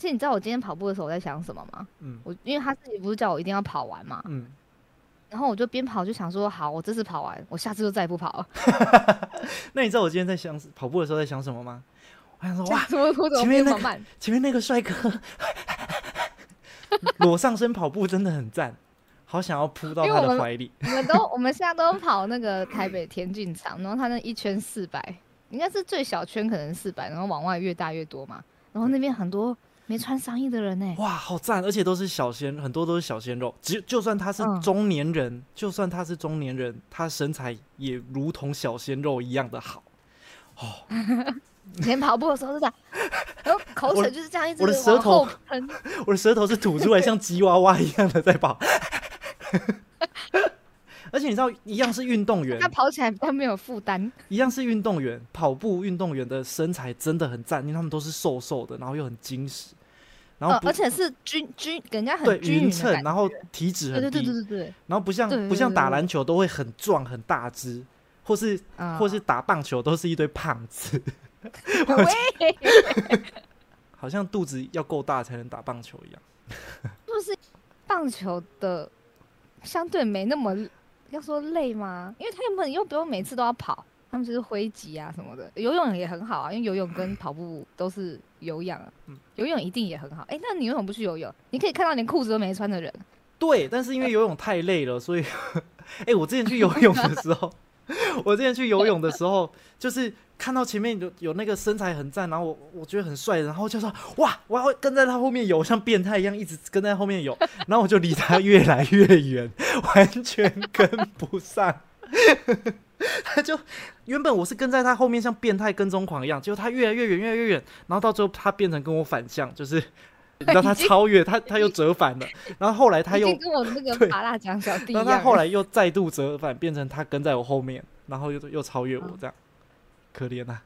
且你知道我今天跑步的时候我在想什么吗？嗯我因为他自己不是叫我一定要跑完嘛，嗯，然后我就边跑就想说，好，我这次跑完，我下次就再也不跑了。那你知道我今天在想跑步的时候在想什么吗？我想说 哇，怎么前面那个？前面那个帅哥 裸上身跑步真的很赞，好想要扑到他的怀里。我们都我们现在都跑那个台北田径场，然后他那一圈四百，应该是最小圈可能四百，然后往外越大越多嘛。然后那边很多没穿上衣的人呢、哇，好赞！而且都是小鲜，很多都是小鲜肉。只就算他是嗯中年人，就算他是中年人，他身材也如同小鲜肉一样的好。以前跑步的时候是这样，然后口水就是这样一直我的舌头喷。我的舌头是吐出来，像吉娃娃一样的在跑。而且你知道，一样是运动员他，跑起来比较没有负担。一样是运动员，跑步运动员的身材真的很赞，因为他们都是瘦瘦的，然后又很精实，然后呃，而且是均均，给人家对很均匀匀称，然后体脂对很低，对对对对对，然后不像对对不像对对打篮球都会很壮很大只，或是啊或是打棒球都是一堆胖子，喂，好像肚子要够大才能打棒球一样。就是棒球的相对没那么要说累吗？因为他们又不用每次都要跑，他们就是挥击啊什么的。游泳也很好啊，因为游泳跟跑步都是有氧啊，嗯游泳一定也很好。哎、那你为什么不去游泳？你可以看到连裤子都没穿的人，对，但是因为游泳太累了，所以，哎、我之前去游泳的时候，我之前去游泳的时候，就是看到前面有有那个身材很赞，然后我我觉得很帅，然后就说哇，我要跟在他后面游，像变态一样一直跟在后面游，然后我就离他越来越远，完全跟不上。他就原本我是跟在他后面像变态跟踪狂一样，结果他越来越远，越来越远，然后到最后他变成跟我反向，就是 你知道他超越他，他又折返了，然后后来他又跟我那个对麻辣酱小弟一然。后他后来又再度折返，变成他跟在我后面，然后又又超越我，这样可怜啊！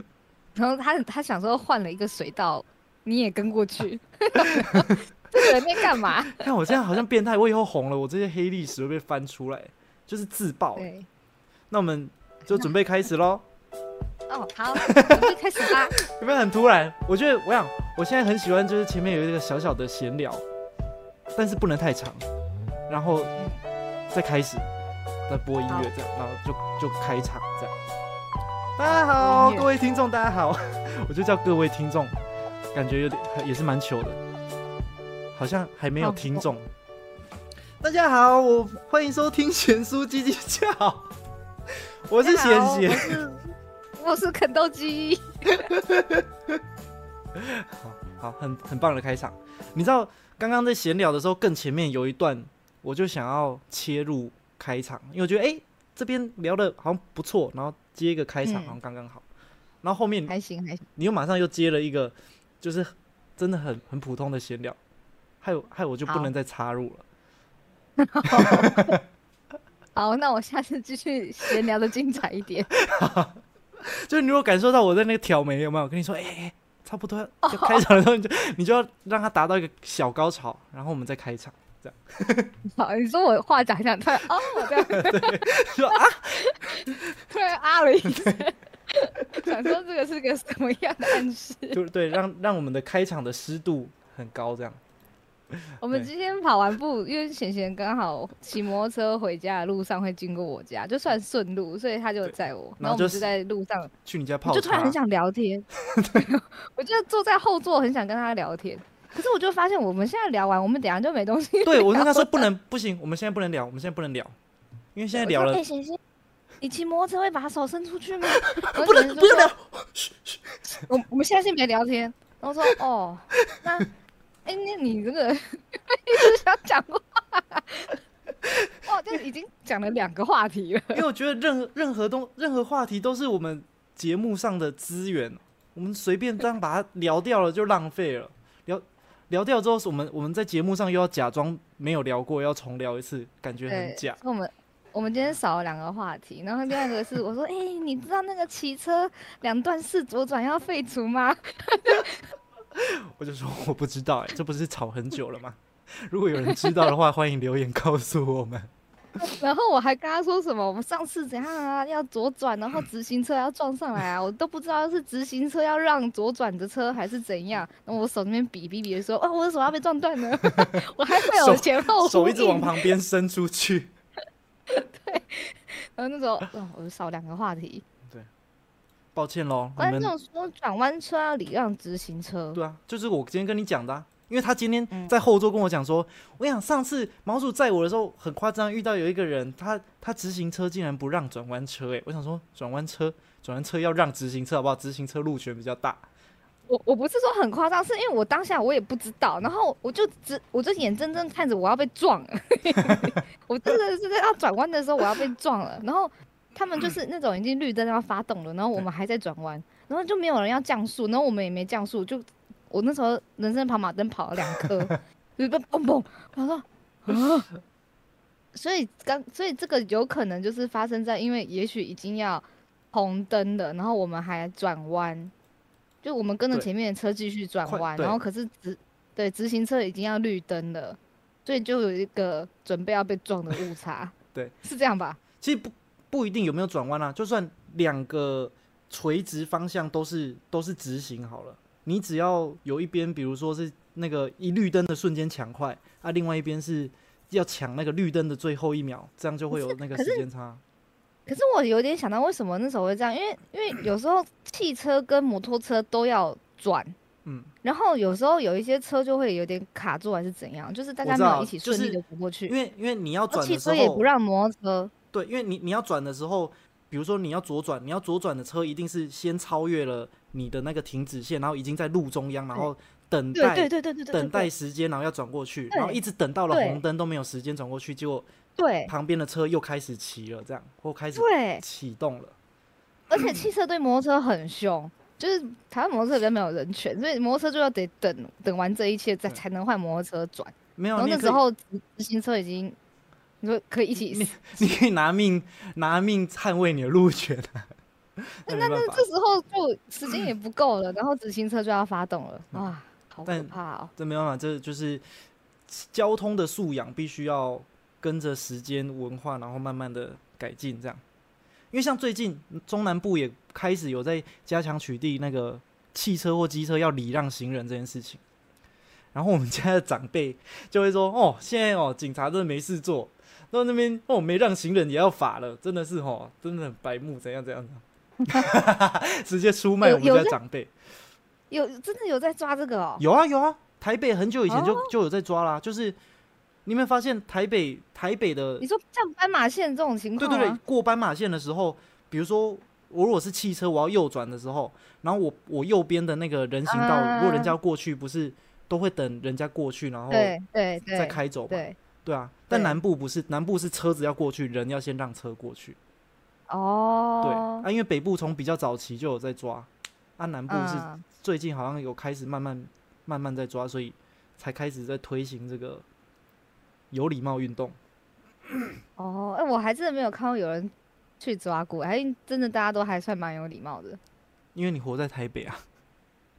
然后他他想说换了一个水道，你也跟过去，这个人在干嘛？看我这样好像变态，我以后红了，我这些黑历史会被翻出来，就是自爆。那我们就准备开始喽，哦，好，我们就开始吧。有没有很突然？我觉得我想我现在很喜欢，就是前面有一个小小的闲聊，但是不能太长，然后再开始，再播音乐这样，然后就就开场这样。大家好，各位听众，大家好，我就叫各位听众，感觉有点也是蛮糗的，好像还没有好听众。大家好，我欢迎收听贤叔叽叽叫，我是贤好我贤。是我是肯豆鸡。好好，很很棒的开场。你知道刚刚在闲聊的时候，更前面有一段，我就想要切入开场，因为我觉得哎、诶这边聊的好像不错，然后接一个开场嗯好像刚刚好。然后后面还行还行，你又马上又接了一个，就是真的很很普通的闲聊，害我害我就不能再插入了。好，那我下次继续闲聊的精彩一点。就是你如果感受到我在那个挑眉，有没有？我跟你说，哎、哎、差不多要要开场的时候，你就你就要让他达到一个小高潮，然后我们再开场。这样 好，你说我话讲一讲，突然哦，这样 说啊，突然啊了一声，想说这个是个什么样的暗示？就对，让让我们的开场的湿度很高，这样。我们今天跑完步，因为贤贤刚好骑摩托车回家的路上会经过我家，就算顺路，所以他就载我，然后我们就在路上，去你家泡茶我就突然很，想聊天，我就坐在后座，很想跟他聊天。可是我就发现，我们现在聊完，我们等下就没东西。对我跟他说不能，不行，我们现在不能聊，我们现在不能聊，因为现在聊了哎，，贤贤，你骑摩托车会把手伸出去吗？不能不要聊。我我们现在先别聊天。然后说哦，那哎、那你这个 一直想讲话，哇，就已经讲了两个话题了。因为我觉得任何任何东任何话题都是我们节目上的资源，我们随便这样把它聊掉了就浪费了。聊聊掉之后，我们我们在节目上又要假装没有聊过，要重聊一次，感觉很假。我们我们今天少了两个话题，然后另外一个是我说，哎、你知道那个骑车两段式左转要废除吗？我就说我不知道、哎，这不是吵很久了吗？如果有人知道的话，欢迎留言告诉我们。然后我还跟他说什么，我们上次怎样啊，要左转，然后直行车要撞上来啊，我都不知道是直行车要让左转的车还是怎样。然后我手那边比比比的说，哦，我的手要被撞断了，我还会有前后手一直往旁边伸出去。对然后那时候，哦，我少两个话题。抱歉喽，你观们众说转弯车要礼让直行车，对啊，就是我今天跟你讲的、啊，因为他今天嗯。在后座跟我讲说，我想上次毛主载我的时候很夸张，遇到有一个人，他他直行车竟然不让转弯车、欸，我想说转弯车转弯车要让直行车好不好？直行车路权比较大，我我不是说很夸张，是因为我当下我也不知道，然后我就只我就眼睁睁看着我要被撞了，我真的是在要转弯的时候我要被撞了，然后他们就是那种已经绿灯要发动了，然后我们还在转弯，然后就没有人要降速，然后我们也没降速，就我那时候人生跑马灯跑了两颗，就被嘣嘣，我说啊，所以刚所以这个有可能就是发生在因为也许已经要红灯了，然后我们还转弯。就我们跟着前面的车继续转弯，然后可是直对直行车已经要绿灯了，所以就有一个准备要被撞的误差。对，是这样吧？其实不不一定有没有转弯啊，就算两个垂直方向都是都是直行好了，你只要有一边，比如说是那个一绿灯的瞬间抢快，啊，另外一边是要抢那个绿灯的最后一秒，这样就会有那个时间差。可是我有点想到为什么那时候会这样，因为因为有时候汽车跟摩托车都要转，嗯，然后有时候有一些车就会有点卡住还是怎样，就是大家没有一起顺利的过过去，因为因为你要转的时候车也不，让摩托车。对，因为你你要转的时候，比如说你要左转，你要左转的车一定是先超越了你的那个停止线，然后已经在路中央，然后等待对对对对对，等待时间，然后要转过去，然后一直等到了红灯都没有时间转过去，结果对旁边的车又开始骑了，这样或开始对，启动了。而且汽车对摩托车很凶，就是台湾摩托车比较没有人权，所以摩托车就要得等等完这一切再才能换摩托车转。没有，然后那时候直直行车已经，你说可以一起你死，你可以拿命 拿命捍卫你的路权啊。那没办法这，时候就时间也不够了，然后直行车就要发动了，哇，好可怕哦！这没办法，这就是交通的素养必须要跟着时间文化，然后慢慢的改进这样。因为像最近中南部也开始有在加强取缔那个汽车或机车要礼让行人这件事情。然后我们家的长辈就会说：“哦，现在哦，警察真的没事做，到那边哦没让行人也要罚了，真的是哦，真的很白目，怎样怎样的。” 直接出卖我们家长辈。有真的有在抓这个哦？有啊有啊，台北很久以前就、哦就有在抓啦，就是你有没有发现台北台北的你说像斑马线这种情况对对对？过斑马线的时候，比如说我如果是汽车，我要右转的时候，然后我我右边的那个人行道，啊如果人家过去，不是都会等人家过去，然后对对对，再开走嘛？对对啊，但南部不是，南部是车子要过去，人要先让车过去。哦对哦，啊，因为北部从比较早期就有在抓，啊，南部是嗯最近好像有开始慢慢慢慢在抓，所以才开始在推行这个有礼貌运动。哦，哎、我还真的没有看过有人去抓过，还真的大家都还算蛮有礼貌的。因为你活在台北啊，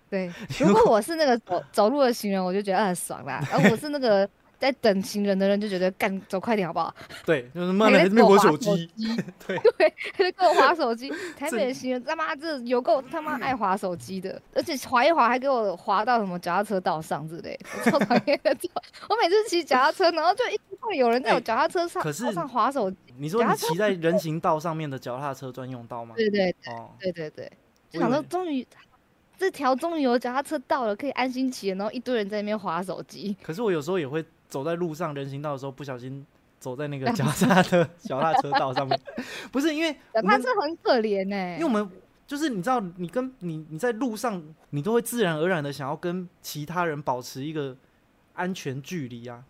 对，如果 我是那个走走路的行人，我就觉得很爽啦；而我是那个在等行人的人，就觉得干走快点好不好？对，就是慢还慢还没我手手机，对，对，还在给我划手机。台北的行人他妈这有够他妈爱划手机的，而且划一划还给我划到什么脚踏车道上之类，我超讨厌的。我每次骑脚踏车，然后就一直会有人在我哎脚踏车上可是道上划手机。你说你骑在人行道上面的脚踏车专用道吗？对对哦，对对对，就想说终于这条终于有脚踏车道了，可以安心骑了，然后一堆人在那边划手机。可是我有时候也会走在路上人行道的时候，不小心走在那个脚踏车脚踏车道上面，不是因为 脚踏车很可怜呢、因为我们就是你知道，你跟你你在路上，你都会自然而然的想要跟其他人保持一个安全距离啊。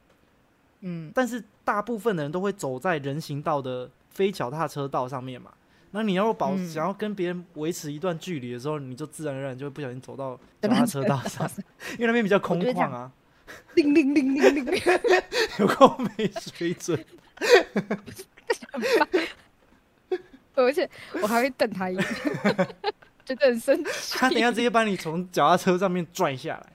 嗯，但是大部分的人都会走在人行道的非脚踏车道上面嘛。那你要保、嗯。想要跟别人维持一段距离的时候，你就自然而然就会不小心走到脚脚踏踏车车道上，因为那边比较空旷啊，铃铃铃铃铃铃，有够没水准。而 且我还会瞪他一眼，觉得很生气。他等下直接把你从脚踏车上面拽下来。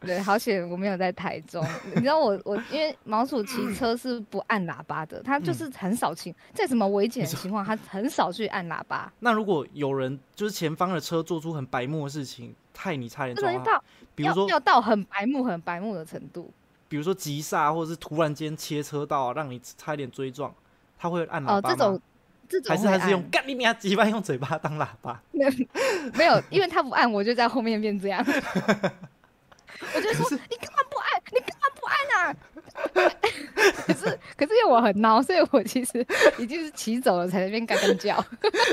对，好险我没有在台中。你知道我我因为毛鼠骑车是不按喇叭的，他就是很少骑，在什么危险的情况，他很少去按喇叭。那如果有人就是前方的车做出很白目的事情，害你差点撞到比如说要要到很白目、很白目的程度。比如说急刹，或者是突然间切车道，让你差一点追撞，他会按喇哦，叭吗？这种这种还是还是用按干你娘鸡巴用嘴巴当喇叭？没有，因为他不按，我就在后面变这样。我就说你干嘛不按？你干嘛不按啊？可是可是因为我很孬，所以我其实已经是骑走了才在那边干干叫。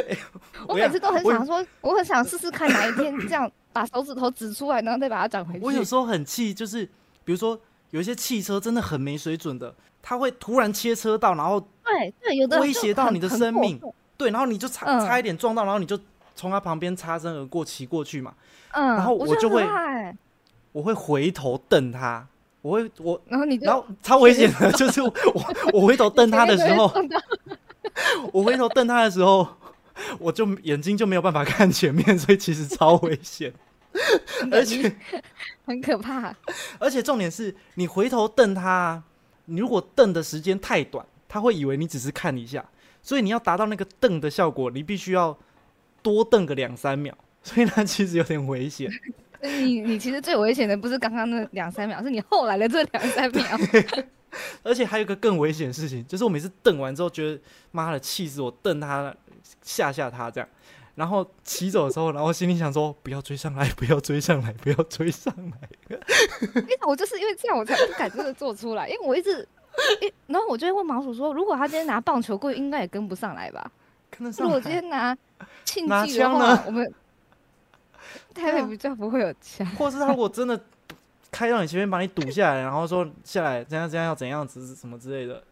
我我每次都很想说，我很想试试看哪一天这样把手指头指出来，然后再把它长回去。我有时候很气，就是比如说有一些汽车真的很没水准的，它会突然切车道，然后对对，有的威胁到你的生命对，然后你就差、嗯差一点撞到，然后你就从他旁边擦身而过骑过去嘛。嗯，然后我就会我会回头瞪他，我会我，然后你就然后超危险的，就是我我回头瞪他的时候，我回头瞪他的时候，我就眼睛就没有办法看前面，所以其实超危险。而且很可怕。而且重点是你回头瞪他啊，你如果瞪的时间太短，他会以为你只是看一下，所以你要达到那个瞪的效果，你必须要多瞪个两三秒，所以它其实有点危险。你你其实最危险的不是刚刚那两三秒，是你后来的这两三秒。而且还有一个更危险的事情，就是我每次瞪完之后，觉得妈的气死我，瞪他吓吓他这样，然后骑走的时候，然后心里想说不要追上来，不要追上来，不要追上来。因 为我就是因为这样，我才不敢真的做出来，因为我一直，诶然后我就会问毛鼠说，如果他今天拿棒球棍，应该也跟不上来吧？跟得上如果今，天拿庆拿忌的枪呢话，我们台北 比较不会有枪。或是他如果真的开到你前面把你堵下来，然后说下来怎样怎样要怎样子什么之类的，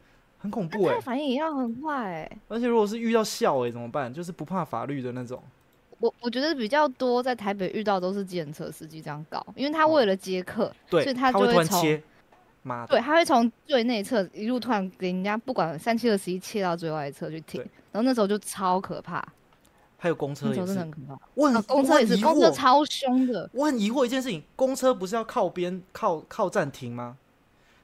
很恐怖哎、他反应也要很快、欸。而且如果是遇到笑哎、怎么办？就是不怕法律的那种。我我觉得比较多在台北遇到都是计程车司机这样搞，因为他为了接客，对，所以他就会从突然切，妈，对，他会从最内侧一路突然给人家不管三七二十一切到最外侧去停，然后那时候就超可怕，还有公车也是真的很，可怕。我很、啊，公车也是，公车超凶的。我很疑惑一件事情，公车不是要靠边靠靠站停吗？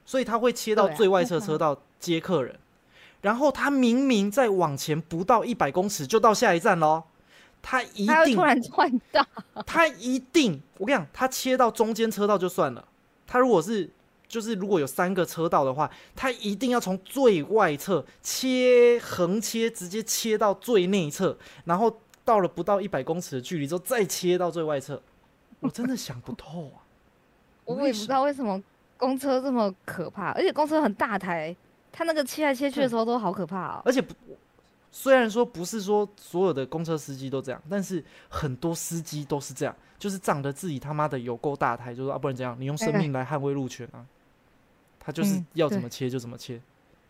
所以他会切到最外侧车道接客人，然后他明明在往前不到一百公尺就到下一站喽，他一定他突然换道，他一定，我跟你讲，他切到中间车道就算了，他如果是就是如果有三个车道的话，他一定要从最外侧切横切，直接切到最内侧，然后到了不到一百公尺的距离之后再切到最外侧。我真的想不透啊！我也不知道为什么公车这么可怕，而且公车很大台，它那个切来切去的时候都好可怕哦。而且不，虽然说不是说所有的公车司机都这样，但是很多司机都是这样，就是仗着自己他妈的有够大台，就说啊，不然怎样？你用生命来捍卫路权啊！他就是要怎么切就怎么切，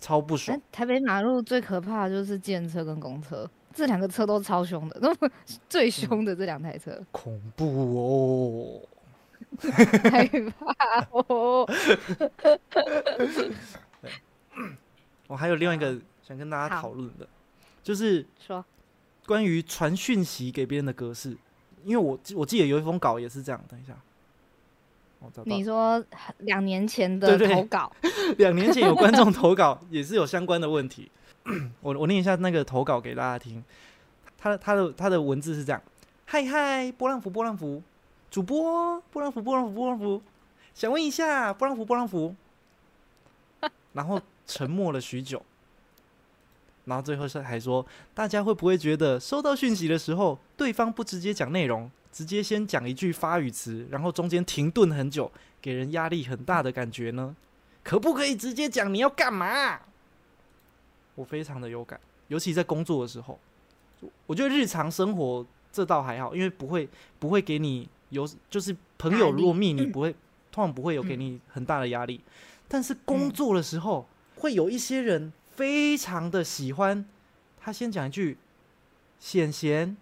超不爽哎。台北马路最可怕的就是计程车跟公车，这两个车都超凶的，那 么最凶的这两台车，恐怖哦！害怕哦。我还有另外一个想跟大家讨论的，就是说，关于传讯息给别人的格式，因为我我记得有一封稿也是这样。等一下，我找到。你说两年前的投稿，两年前有观众投稿，也是有相关的问题。我我念一下那个投稿给大家听。他的他的他的文字是这样：嗨嗨，波浪符波浪符，主播波浪符波浪符波浪符，想问一下波浪符波浪符。然后沉默了许久，然后最后是还说，大家会不会觉得收到讯息的时候，对方不直接讲内容，直接先讲一句发语词，然后中间停顿很久，给人压力很大的感觉呢？可不可以直接讲？你要干嘛？我非常的有感，尤其在工作的时候，我觉得日常生活这倒还好，因为不会不会给你有，就是朋友压力如果密你不会，通常不会有给你很大的压力，但是工作的时候，会有一些人非常的喜欢，他先讲一句“显贤”，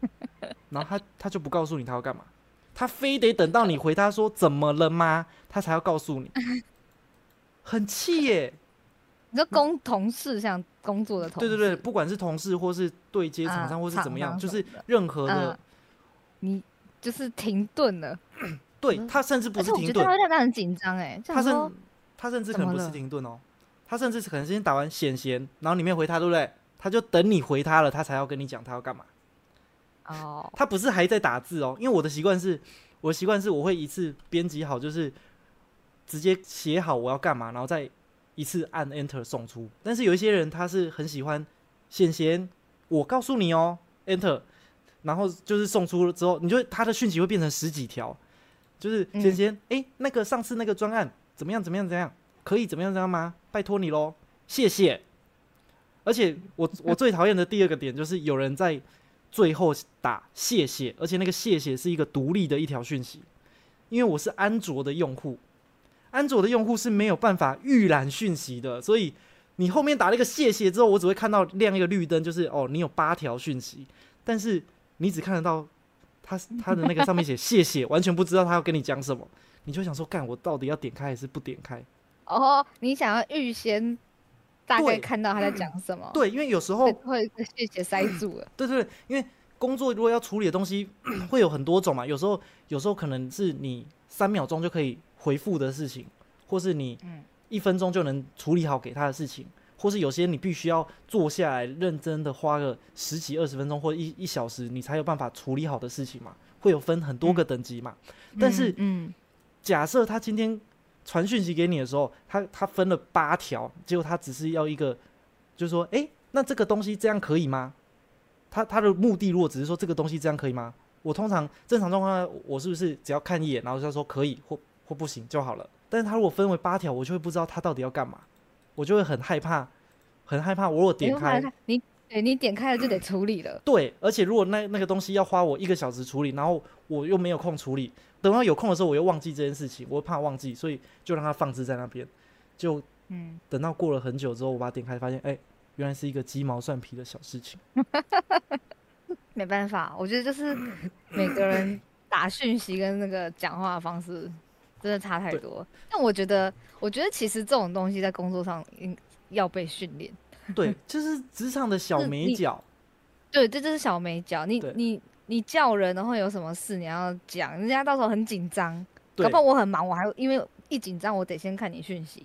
然后他他就不告诉你他要干嘛，他非得等到你回他说怎么了吗，他才要告诉你，很气耶。你说工同事像工作的同事，对对对，不管是同事或是对接厂商啊或是怎么样，就是任何的嗯，你就是停顿了，对嗯他甚至不是停顿，他会让他很紧张哎，他想说甚他甚至可能不是停顿哦，他甚至可能先打完显贤，然后你没有回他，对不对？他就等你回他了，他才要跟你讲他要干嘛。哦，他不是还在打字哦，因为我的习惯是，我的习惯是我会一次编辑好，就是直接写好我要干嘛，然后再一次按 Enter 送出。但是有一些人他是很喜欢显贤，我告诉你哦，Enter，然后就是送出了之后，你就他的讯息会变成十几条，就是嗯显贤，诶，那个上次那个专案怎么样怎么样怎样，可以怎么样怎么样吗？拜托你喽，谢谢。而且我 我最讨厌的第二个点就是有人在最后打谢谢，而且那个谢谢是一个独立的一条讯息，因为我是安卓的用户，安卓的用户是没有办法预览讯息的，所以你后面打了一个谢谢之后，我只会看到亮一个绿灯，就是哦你有八条讯息，但是你只看得到他他的那个上面写谢谢，完全不知道他要跟你讲什么，你就想说干我到底要点开还是不点开？哦，你想要预先大概看到他在讲什么？对，因为有时候会，会会谢谢塞住了。对对对，因为工作如果要处理的东西会有很多种嘛，有时候有时候可能是你三秒钟就可以回复的事情，或是你嗯一分钟就能处理好给他的事情，或是有些你必须要坐下来认真的花个十几二十分钟或一一小时，你才有办法处理好的事情嘛，会有分很多个等级嘛。但是嗯，假设他今天传讯息给你的时候，他他分了八条，结果他只是要一个，就是说，诶，那这个东西这样可以吗？他他的目的如果只是说这个东西这样可以吗？我通常正常状况，我是不是只要看一眼，然后他说可以或或不行就好了？但是他如果分为八条，我就会不知道他到底要干嘛，我就会很害怕，很害怕。我如果点开，你对你点开了就得处理了。对，而且如果那那个东西要花我一个小时处理，然后我又没有空处理，等到有空的时候我又忘记这件事情，我怕忘记，所以就让它放置在那边。就嗯，等到过了很久之后，我把它点开，发现哎、原来是一个鸡毛蒜皮的小事情。没办法，我觉得就是每个人打讯息跟那个讲话的方式真的差太多。但我觉得，我觉得其实这种东西在工作上应要被训练。对，就是职场的小美角。对，这就是小美角。你你你叫人，然后有什么事你要讲，人家到时候很紧张。对搞不好我很忙，我还因为一紧张，我得先看你讯息。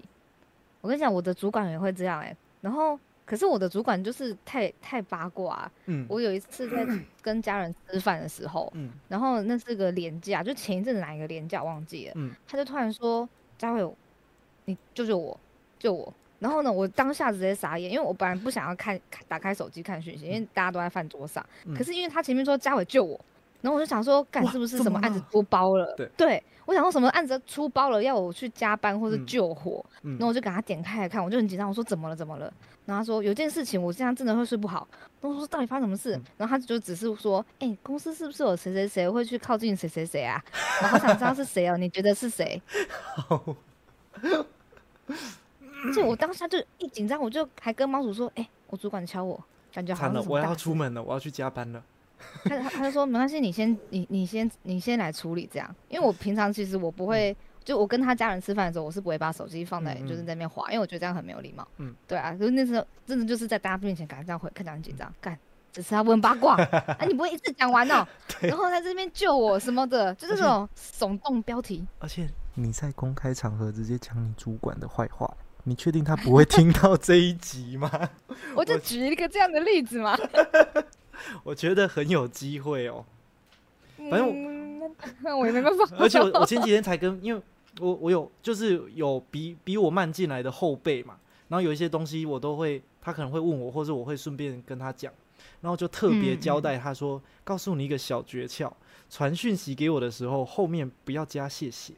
我跟你讲，我的主管也会这样哎、然后，可是我的主管就是太太八卦、嗯我有一次在 跟家人吃饭的时候，嗯然后那是个年假，就前一阵子哪一个年假忘记了，嗯他就突然说：“佳慧，你救救我，救我！”然后呢，我当下直接傻眼，因为我本来不想要看看打开手机看讯息，因为大家都在饭桌上。嗯可是因为他前面说嘉伟救我，然后我就想说，干是不是什么案子出包了？对我想说什么案子出包了，要我去加班或是嗯救火。嗯然后我就给他点开来看，我就很紧张，我说怎么了怎么了？然后他说有件事情我这样真的会睡不好。然后我说到底发生什么事？嗯然后他就只是说，哎、公司是不是有谁谁谁会去靠近谁谁谁啊？我好想知道是谁哦，你觉得是谁？好而且我当下就一紧张，我就还跟猫主说，哎、我主管敲我，感觉好惨了，我要出门了，我要去加班了。他他他就说没关系，你先你你先你先来处理这样，因为我平常其实我不会，就我跟他家人吃饭的时候，我是不会把手机放在就是在那边滑，因为我觉得这样很没有礼貌。嗯，对啊，就是那时候真的就是在大家面前感觉这样会看起来很紧张，干。只是他问八卦，啊，你不会一次讲完哦，然后在这边救我什么的，就是这种耸动标题。而且你在公开场合直接讲你主管的坏话，你确定他不会听到这一集吗？我就举一个这样的例子嘛。我觉得很有机会哦。反正我嗯，那我也没办法。而且我我前几天才跟，因为我我有就是有比比我慢进来的后辈嘛，然后有一些东西我都会，他可能会问我，或者我会顺便跟他讲，然后就特别嗯交代他说，告诉你一个小诀窍，传讯息给我的时候，后面不要加谢谢。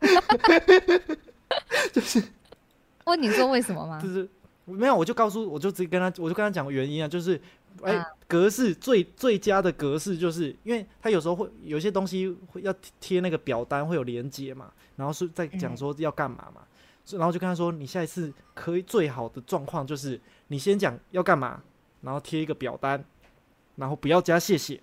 问你说为什么吗？就？是没有，我就告诉，我就直接跟他，我就跟他讲原因啊，就是，哎、啊格式最最佳的格式，就是因为他有时候会有些东西会要贴那个表单，会有连接嘛，然后是在讲嗯。说要干嘛嘛，然后就跟他说，你下一次可以最好的状况就是你先讲要干嘛，然后贴一个表单，然后不要加谢谢，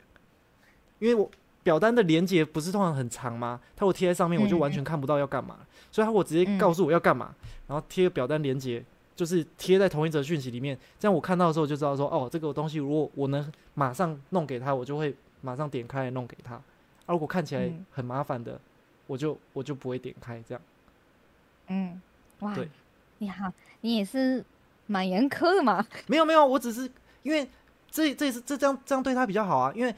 因为我表单的连接不是通常很长吗？他我贴在上面，我就嗯完全看不到要干嘛，所以他我直接嗯告诉我要干嘛，然后贴个表单连接。就是贴在同一则讯息里面，这样我看到的时候就知道说，哦，这个东西如果我能马上弄给他，我就会马上点开来弄给他。啊，如果看起来嗯很麻烦的，我就我就不会点开这样。嗯，哇对，你好，你也是蛮严苛的嘛。没有没有，我只是因为这这是这这样这样对他比较好啊，因为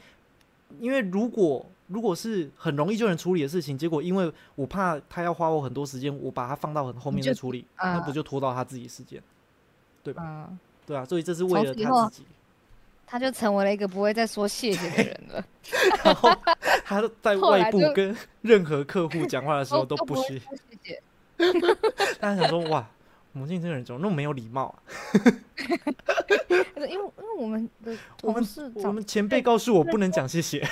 因为如果如果是很容易就能处理的事情，结果因为我怕他要花我很多时间，我把它放到很后面再处理，啊那不就拖到他自己时间？嗯，对啊，所以这是为了他自己。他就成为了一个不会再说谢谢的人了。然后他在外部跟任何客户讲话的时候都不谢，会说谢谢。大家想说哇，母亲这个人怎么那么没有礼貌啊？因为因为我们的我们同事长我们前辈告诉我不能讲谢谢，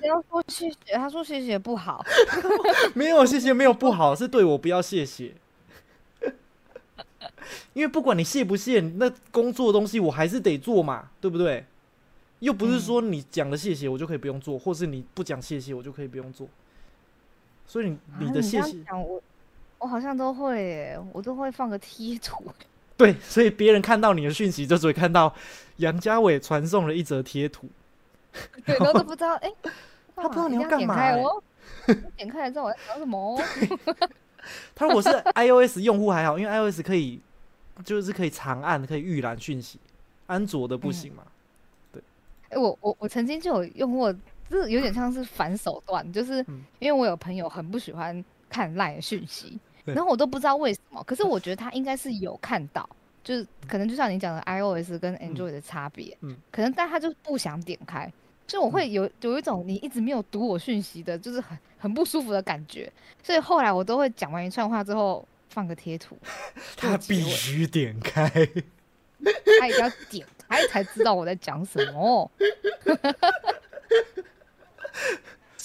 不要说谢谢，他说谢谢不好。没有谢谢没有不好，是对我不要谢谢。因为不管你谢不谢，那工作的东西我还是得做嘛，对不对？又不是说你讲了谢谢我就可以不用做，或是你不讲谢谢我就可以不用做。所以你的谢谢，我我好像都会耶，我都会放个贴图。对，所以别人看到你的讯息就只会看到杨家伟传送了一则贴图，对，然后都不知道，哎、他不知道你要点干嘛点开来之后我在讲什么哦？他如果是 iOS 用户还好，因为 iOS 可以就是可以长按，可以预览讯息，安卓的不行嘛。对哎、我我我曾经就有用过，就是有点像是反手段，就是嗯因为我有朋友很不喜欢看赖的讯息，对然后我都不知道为什么，可是我觉得他应该是有看到，就是可能就像你讲的 iOS 跟 Android 的差别，嗯可能但他就不想点开。就我会有有一种你一直没有读我讯息的，就是 很很不舒服的感觉。所以后来我都会讲完一串话之后放个贴图，他必须点开，他一定要点开才知道我在讲什么。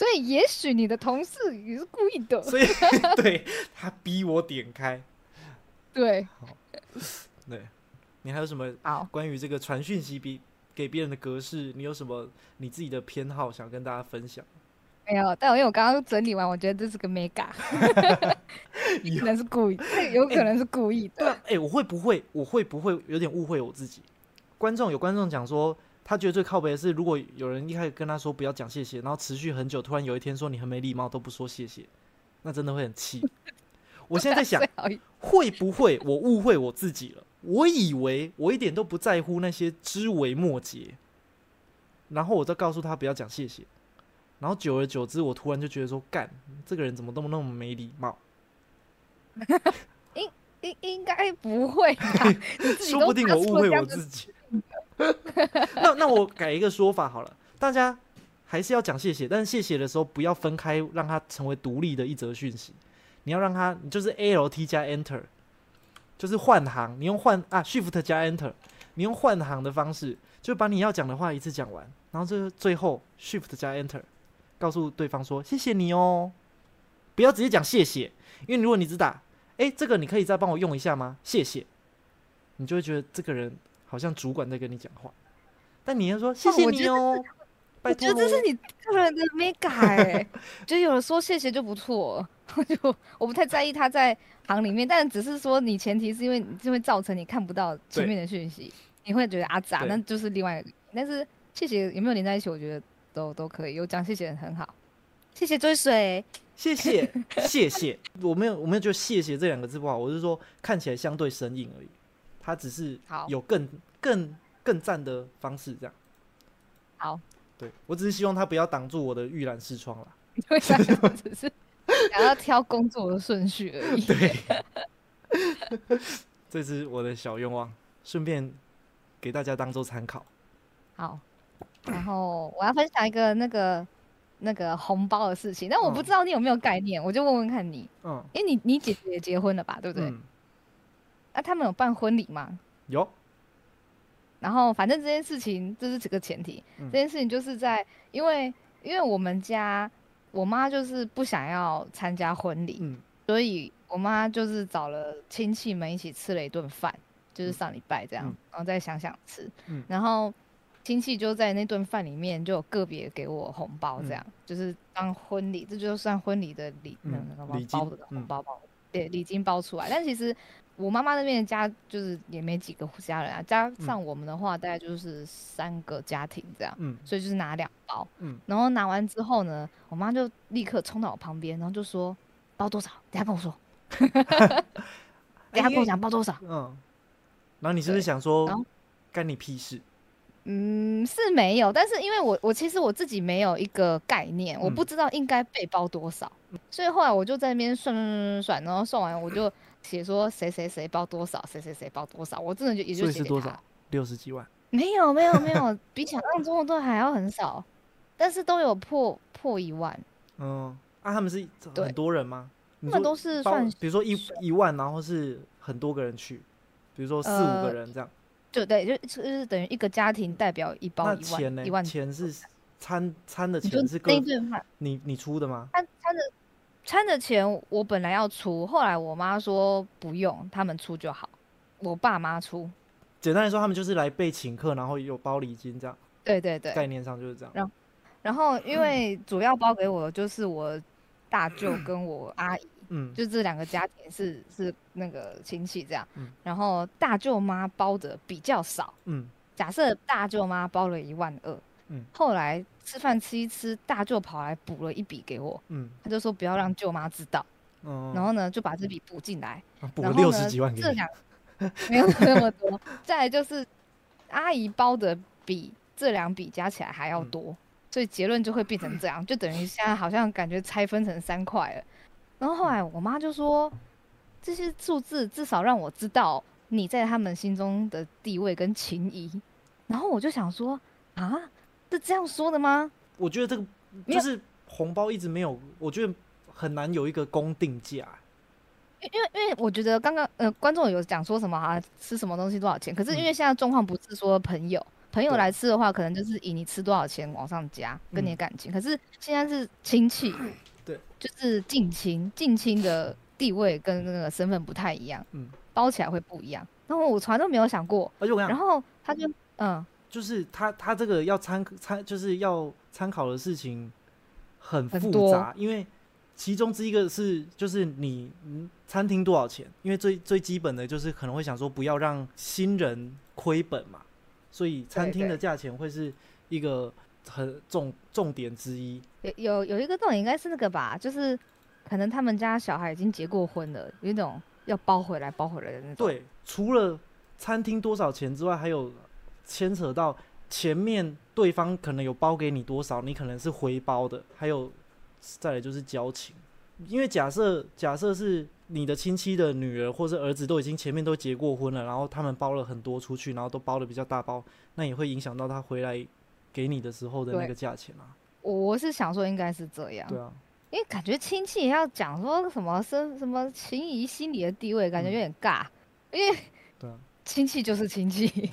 所以也许你的同事也是故意的，所以 对他逼我点开。对，对你还有什么好，关于这个传讯息比给别人的格式，你有什么你自己的偏好想跟大家分享？没有，但因为我刚刚整理完，我觉得这是个 mega，可能是故意，有可能是故意的。对啊，哎、我会不会我会不会有点误会我自己？观众有观众讲说，他觉得最靠北的是，如果有人一开始跟他说不要讲谢谢，然后持续很久，突然有一天说你很没礼貌都不说谢谢，那真的会很气。我现在在想，会不会我误会我自己了？我以为我一点都不在乎那些枝微末节，然后我再告诉他不要讲谢谢，然后久而久之，我突然就觉得说，干这个人怎么那么那么没礼貌？应应应该不会吧？说不定我误会我自己。那那我改一个说法好了，大家还是要讲谢谢，但是谢谢的时候不要分开，让它成为独立的一则讯息。你要让它，你就是 A L T 加 Enter，就是换行，你用换啊 Shift 加 Enter，你用换行的方式，就把你要讲的话一次讲完，然后最最后 Shift 加 Enter，告诉对方说谢谢你哦，不要直接讲谢谢，因为如果你只打哎、这个你可以再帮我用一下吗？谢谢，你就会觉得这个人好像主管在跟你讲话，但你要说谢谢你哦，拜我觉得这是你 个人的哎、觉得有人说谢谢就不错，我 就我不太在意他在行里面，但只是说你前提是因为你就会造成你看不到前面的讯息，你会觉得啊咋，那就是另外一个。但是谢谢有没有连在一起，我觉得都都可以，有讲谢谢很好，谢谢追随，谢谢谢谢，我没有我没有觉得谢谢这两个字不好，我是说看起来相对生硬而已，它只是好有更更更赞的方式这样。好，对我只是希望他不要挡住我的预览视窗啦。因为想只是想要挑工作的顺序而已。对，这是我的小愿望，顺便给大家当做参考。好，然后我要分享一个那个那个红包的事情，但我不嗯知道你有没有概念，我就问问看你，嗯因为你你姐姐也结婚了吧，对不对？嗯，那、他们有办婚礼吗？有。然后反正这件事情，这是这个前提，嗯。这件事情就是在因为因为我们家我妈就是不想要参加婚礼，嗯。所以我妈就是找了亲戚们一起吃了一顿饭，就是嗯。上礼拜这样，嗯。然后再想想吃，嗯。然后亲戚就在那顿饭里面就有个别给我红包，这样、就是当婚礼，这就算婚礼的礼，嗯。那个什么礼金包的红嗯包包。对礼金包出来。但其实我妈妈那边的家就是也没几个家人啊，加上我们的话，大概就是三个家庭这样，嗯所以就是拿两包。嗯，然后拿完之后呢，我妈就立刻冲到我旁边，然后就说包多少，等下跟我说，等下跟我讲包多少。嗯，然后你是不是想说干你屁事？嗯，是没有，但是因为我我其实我自己没有一个概念，我嗯不知道应该被包多少，所以后来我就在那边算算算算算，然后算完我就写说谁谁谁包多少，谁谁谁包多少，我真的就也就是多少？六十几万。没有没有没有，比想象中的都还要很少，但是都有破破一万，嗯，啊，他们是很多人吗？他们都是包算比如说一一万，然后是很多个人去，比如说四五个呃人这样。就对，就就是等于一个家庭代表一包那一钱呢万一？万，钱是餐餐的钱是各那一顿饭。你你出的吗？餐餐的钱我本来要出，后来我妈说不用，他们出就好，我爸妈出。简单来说，他们就是来被请客，然后有包礼金这样，对对对，概念上就是这样。然后因为主要包给我的就是我大舅 跟我阿姨，嗯就这两个家庭是是那个亲戚这样嗯。然后大舅妈包的比较少，嗯假设大舅妈包了一万二，嗯后来吃饭吃一吃，大舅跑来补了一笔给我，嗯他就说不要让舅妈知道，嗯，然后呢就把这笔补进来。啊补了六然后呢十几万给你。这两没有那么多。再来就是阿姨包的比这两笔加起来还要嗯多，所以结论就会变成这样，就等于现在好像感觉拆分成三块了。然后后来我妈就说，这些数字至少让我知道你在他们心中的地位跟情谊。然后我就想说，啊，是这样说的吗？我觉得这个就是红包一直没有，我觉得很难有一个公定价。因因为因为我觉得刚刚呃观众有讲说什么啊吃什么东西多少钱，可是因嗯为现在状况不是说朋友朋友来吃的话，可能就是以你吃多少钱往上加跟你的嗯感情，可是现在是亲戚，对，就是近亲近亲的地位跟那个身份不太一样，嗯，包起来会不一样。然后我从来都没有想过，然后他就嗯就是他他这个要参参就是要参考的事情很复杂，因为其中之一个是就是你嗯餐厅多少钱，因为最最基本的就是可能会想说不要让新人亏本嘛，所以餐厅的价钱会是一个很重重点之一。有有有一个重点应该是那个吧，就是可能他们家小孩已经结过婚了，有一种要包回来包回来的那种。对，除了餐厅多少钱之外，还有牵扯到前面对方可能有包给你多少，你可能是回包的，还有再来就是交情。因为假设假设是你的亲戚的女儿或者儿子都已经前面都结过婚了，然后他们包了很多出去，然后都包的比较大包，那也会影响到他回来给你的时候的那个价钱啊。我我是想说应该是这样，对啊，因为感觉亲戚也要讲说什么生什么情谊心理的地位，感觉有点尬，因为对啊，亲戚就是亲戚，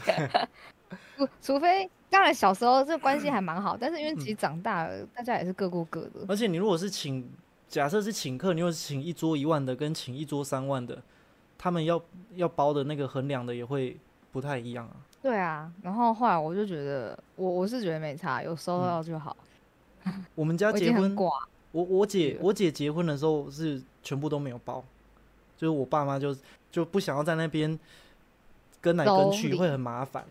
不除非当然小时候这关系还蛮好，但是因为其实长大了，大家也是各过各的。而且你如果是请，假设是请客，你又是请一桌一万的，跟请一桌三万的，他们要要包的那个衡量的也会不太一样啊。对啊，然后后来我就觉得，我我是觉得没差，有收到就好。我们家 结婚，我我姐我姐结婚的时候是全部都没有包，就是我爸妈就就不想要在那边跟来跟去会很麻烦，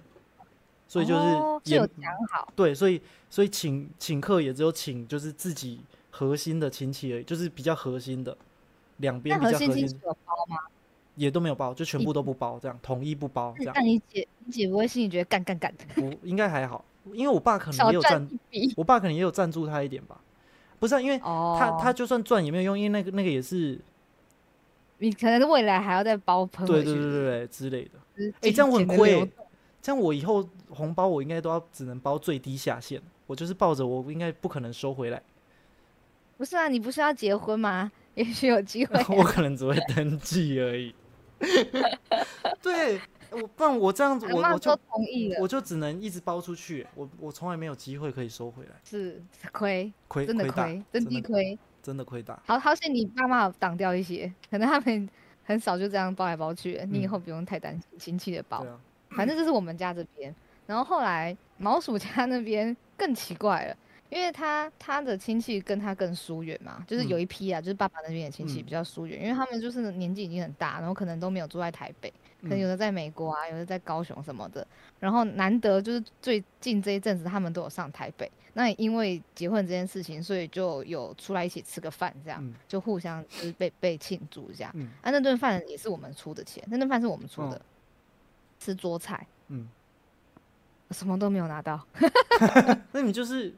所以就是也、有讲好，对，所以所以请请客也只有请就是自己核心的亲戚而已，就是比较核心的，两边核比较核心有包吗？也都没有包，就全部都不包，这样统一不包，这样那你姐你姐不会心里觉得干干干的，不应该还好，因为我爸可能也有赞，我爸可能也有赞助他一点吧，不是、啊、因为哦？他他就算赚也没有用，因为那个那个也是你可能未来还要再包喷，对对对对对之类的。对哎、这样我很亏、亏、欸，这样我以后红包我应该都要只能包最低下限，我就是抱着我应该不可能收回来，不是啊，你不是要结婚吗？也许有机会、啊。我可能只会登记而已。对，我不然我这样子，我我就同意了，我就只能一直包出去，我我从来没有机会可以收回来，是亏，亏真的亏，真的亏。真的亏大。好好险你爸妈挡掉一些，可能他们很少就这样包来包去的，你以嗯后不用太担心亲戚的包。啊，反正这是我们家这边，然后后来毛鼠家那边更奇怪了，因为他他的亲戚跟他更疏远嘛，就是有一批啊，就是爸爸那边的亲戚嗯比较疏远，因为他们就是年纪已经很大，然后可能都没有住在台北，可能嗯有的在美国啊，有的在高雄什么的。然后难得就是最近这一阵子他们都有上台北，那也因为结婚这件事情，所以就有出来一起吃个饭，这样、嗯就互相就是被被庆祝一下。嗯啊，那顿饭也是我们出的钱，那顿饭是我们出的，哦吃桌菜，嗯，什么都没有拿到。那你就是，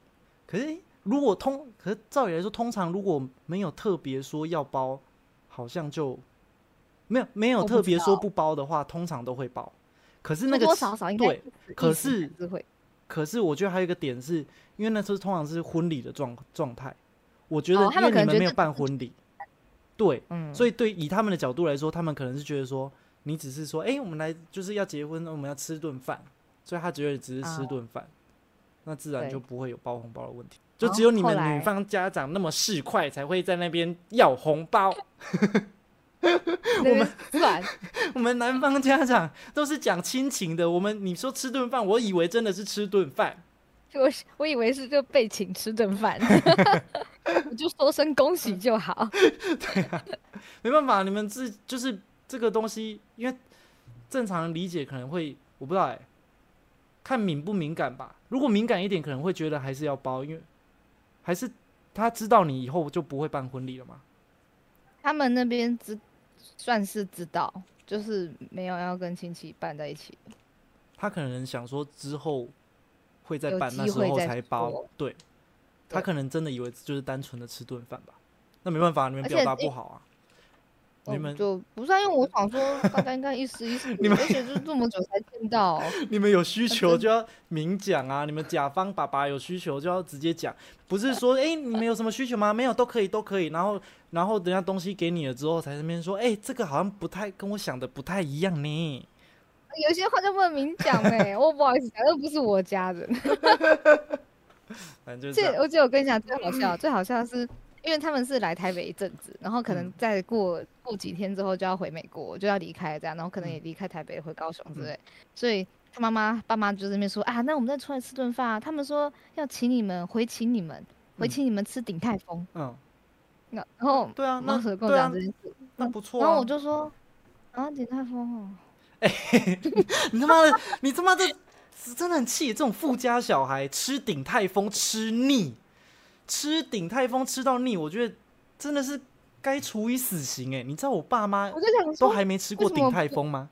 可是如果通，可是照理来说，通常如果没有特别说要包，好像就没有没有特别说不包的话，通常都会包。可是那个多少少应该对，可是会可是我觉得还有一个点是，因为那时候通常是婚礼的状状态，我觉得因为你们没有办婚礼，对，嗯，所以对以他们的角度来说，他们可能是觉得说，你只是说，哎、我们来就是要结婚，我们要吃顿饭，所以他觉得只是吃哦顿饭，那自然就不会有包红包的问题。就只有你们女方家长那么市侩，才会在那边要红包。我们 算 我们男方家长都是讲亲情的。我们你说吃顿饭，我以为真的是吃顿饭。我我以为是就被请吃顿饭，我就说声恭喜就好。对啊没办法，你们自就是这个东西，因为正常人理解可能会，我不知道哎、看敏不敏感吧。如果敏感一点，可能会觉得还是要包，因为还是他知道你以后就不会办婚礼了嘛。他们那边知算是知道，就是没有要跟亲戚办在一起，他可能想说之后会再办，那时候才包。对，他可能真的以为就是单纯的吃顿饭吧。那没办法，你们表达不好啊。我你们就不是、啊、因为我想说大家应该意思意思，你们而且就是这么久才见到，你们有需求就要明讲啊！你们甲方爸爸有需求就要直接讲，不是说哎、诶你们有什么需求吗？没有都可以都可以。然后然后等下东西给你了之后，才在那边说哎、这个好像不太跟我想的不太一样呢。有些话就不能明讲哎、我不好意思讲，又不是我家人。反正就是这我记得我跟你讲最好笑，最好笑的是，因为他们是来台北一阵子，然后可能嗯。再过、过几天之后就要回美国，就要离开这样，然后可能嗯。也离开台北回高雄之类，所以他妈妈爸妈就在那边说啊，那我们再出来吃顿饭啊，他们说要请你们回请你们回嗯。请你们吃鼎泰丰，嗯，那然后对啊，那时候跟我讲这，件事，那不错啊。然后我就说啊鼎泰丰哦，你他妈的，你他妈的真的很气！这种富家小孩吃鼎泰丰吃腻，吃鼎泰丰吃到腻，我觉得真的是该处以死刑哎！你知道我爸妈都还没吃过鼎泰丰吗？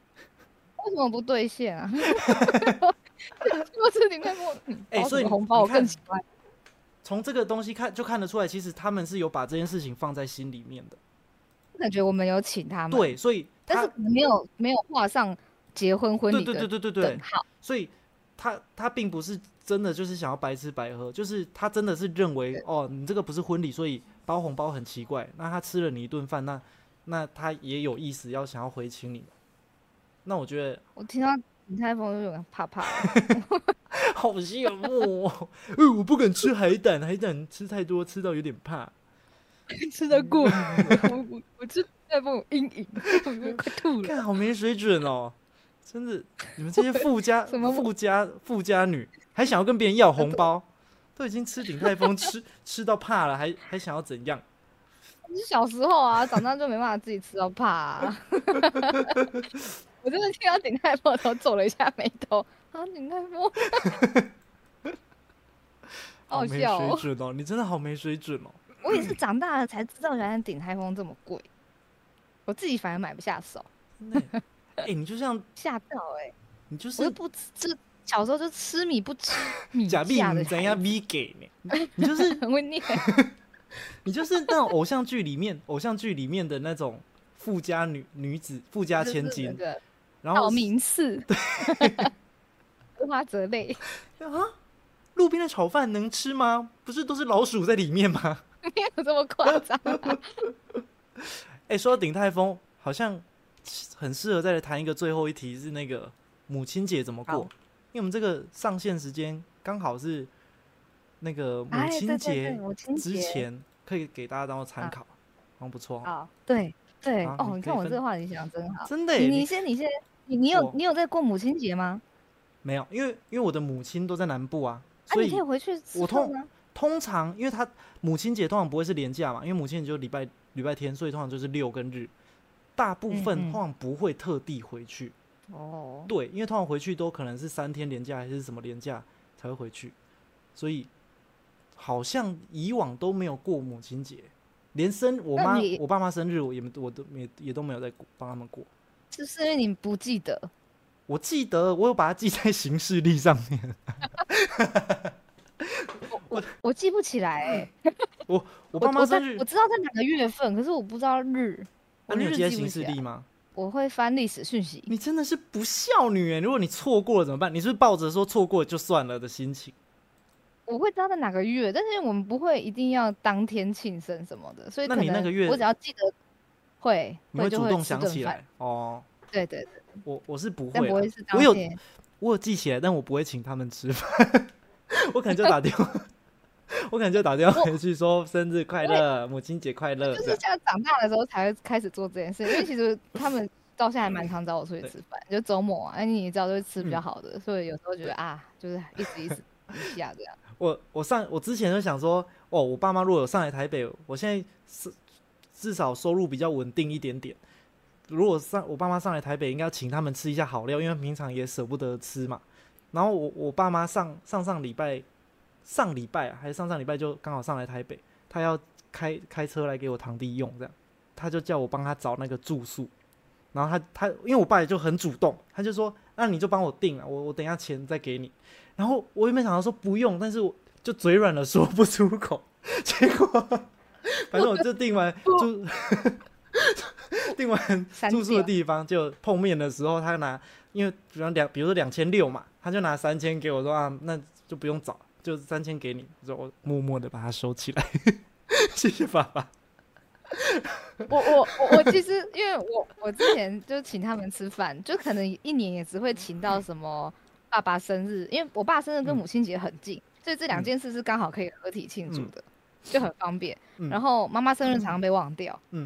为什么不兑现啊？我吃鼎泰丰，哎所以红包我更喜欢。从这个东西看就看得出来，其实他们是有把这件事情放在心里面的。感觉我们有请他们，对，所以但是可能没有没有画上结婚婚对对礼的对对对对等，号。所以他他并不是真的就是想要白吃白喝，就是他真的是认为哦，你这个不是婚礼，所以包红包很奇怪。那他吃了你一顿饭，那那他也有意思要想要回请你。那我觉得我听到李泰峰就有点怕怕，好羡慕哦，呃，我不敢吃海胆，海胆吃太多吃到有点怕。吃得过，我我我吃鼎泰丰有阴影，我快吐了。看好没水准哦，真的，你们这些富家 什么富家富家女，还想要跟别人要红包，都已经吃鼎泰丰吃 吃到怕了，还还想要怎样？是小时候啊，长大就没办法自己吃到怕、啊。我真的听到鼎泰丰的时候皱了一下眉头，啊，鼎泰丰，好没笑哦！水准哦，你真的好没水准哦。我也是长大了才知道，原来鼎泰丰这么贵，我自己反而买不下手，真的，哎、你就像吓到哎、你就是不吃，这小时候就吃米不吃米 假币你怎样 V 给呢？你就是很会念。你就是那种偶像剧里面偶像剧里面的那种富家女女子富家千就是那金，然后道明寺，荷花泽类，啊，路边的炒饭能吃吗？不是都是老鼠在里面吗？没有这么夸张啊。哎、说到鼎泰丰，好像很适合再来谈一个最后一题，是那个母亲节怎么过为我们这个上线时间刚好是那个母亲节之前，可以给大家当做参啊考，好像不错哦。好，对对好哦，你看我这个话你想真好。真的，你先你先，你你有你有在过母亲节吗？没有？因为因为我的母亲都在南部啊，啊，所以你可以回去我通。通常因为他母亲节通常不会是连假嘛，因为母亲节就礼拜礼拜天，所以通常就是六跟日，大部分通常不会特地回去。哦，对，因为通常回去都可能是三天连假还是什么连假才会回去，所以好像以往都没有过母亲节，连生我妈我爸妈生日我也我都也也都没有在帮他们过。是不是因为你不记得？我记得我有把它记在行事历上面，我我记不起来、欸。我我爸妈生日我，知道在哪个月份，可是我不知道日。那、你有记在行事历吗？我会翻历史讯息。你真的是不孝女哎！如果你错过了怎么办？你是不是抱着说错过就算了的心情？我会知道在哪个月，但是我们不会一定要当天庆生什么的，所以那你那个月我只要记得会，你会主动想起来。哦。对对对，我我是不会啦，但不会是我有。我有记起来，但我不会请他们吃饭，我可能就打电话，我可能就打电话回去说生日快乐，母亲节快乐。就是像长大的时候才会开始做这件事，因为其实他们到现在还蛮常找我出去吃饭，就周末啊，哎你也知道，就是吃比较好的，所以有时候觉得啊，就是一直一直一下这样。我我上我之前就想说，哦，我爸妈如果有上来台北，我现在是至少收入比较稳定一点点。如果上我爸妈上来台北，应该要请他们吃一下好料，因为平常也舍不得吃嘛。然后我我爸妈上上上礼拜上礼拜、啊、还是上上礼拜就刚好上来台北，他要开开车来给我堂弟用，这样他就叫我帮他找那个住宿。然后他他因为我爸也就很主动，他就说那你就帮我订了，我我等一下钱再给你。然后我也没想到说不用，但是我就嘴软了说不出口，结果反正我就订完住 订完住宿的地方，就碰面的时候他拿，因为比方两比如说两千六嘛，他就拿三千给我说啊，那就不用找，就三千给你，就我默默的把它收起来，谢谢爸爸。我我我我其实因为我我之前就请他们吃饭，就可能一年也只会请到什么爸爸生日，因为我爸生日跟嗯母亲节很近，所以这两嗯件事是刚好可以合体庆祝嗯的，就很方便。嗯然后妈妈生日常常被忘掉，嗯